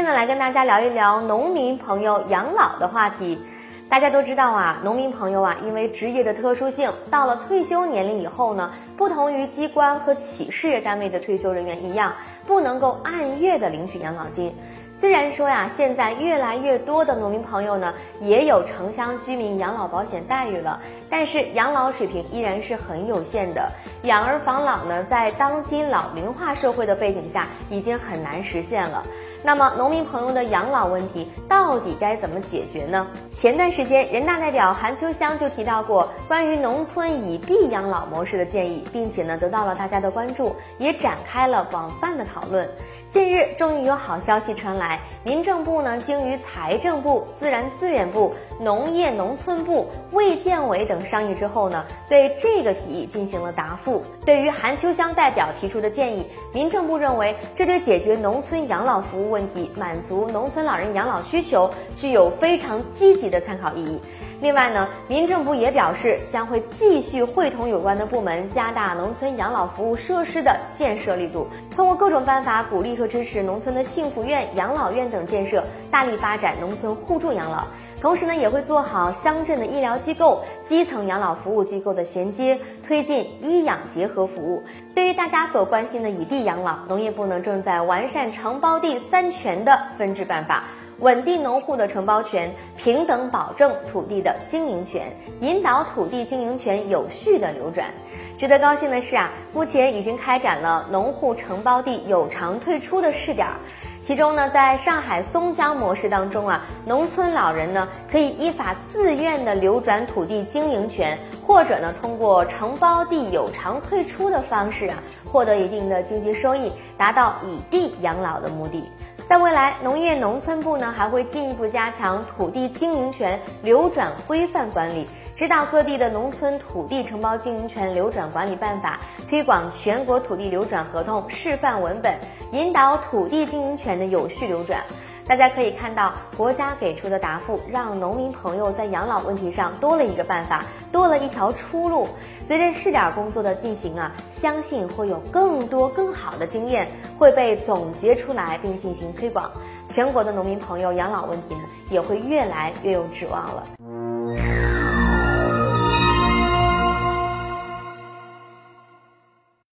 天呢，来跟大家聊一聊农民朋友养老的话题。大家都知道啊，农民朋友啊，因为职业的特殊性，到了退休年龄以后呢，不同于机关和企事业单位的退休人员一样，不能够按月的领取养老金。虽然说呀，现在越来越多的农民朋友呢，也有城乡居民养老保险待遇了，但是养老水平依然是很有限的。养儿防老呢，在当今老龄化社会的背景下，已经很难实现了。那么，农民朋友的养老问题到底该怎么解决呢？前段时间，人大代表韩秋香就提到过关于农村以地养老模式的建议，并且呢，得到了大家的关注，也展开了广泛的讨论。近日，终于有好消息传来，民政部呢，经与财政部、自然资源部、农业农村部、卫健委等商议之后呢，对这个提议进行了答复。对于韩秋香代表提出的建议，民政部认为，这对解决农村养老服务。问题满足农村老人养老需求，具有非常积极的参考意义。另外呢，民政部也表示将会继续会同有关的部门，加大农村养老服务设施的建设力度，通过各种办法鼓励和支持农村的幸福院、养老院等建设，大力发展农村互助养老。同时呢，也会做好乡镇的医疗机构、基层养老服务机构的衔接，推进医养结合服务。对于大家所关心的以地养老，农业部呢正在完善承包地三权的分置办法。稳定农户的承包权，平等保证土地的经营权，引导土地经营权有序的流转。值得高兴的是啊，目前已经开展了农户承包地有偿退出的试点。其中呢，在上海松江模式当中啊，农村老人呢可以依法自愿的流转土地经营权，或者呢通过承包地有偿退出的方式啊，获得一定的经济收益，达到以地养老的目的。在未来，农业农村部呢还会进一步加强土地经营权流转规范管理，指导各地的农村土地承包经营权流转管理办法，推广全国土地流转合同示范文本，引导土地经营权的有序流转。大家可以看到，国家给出的答复让农民朋友在养老问题上多了一个办法，多了一条出路。随着试点工作的进行啊，相信会有更多更好的经验会被总结出来并进行推广，全国的农民朋友养老问题呢也会越来越有指望了。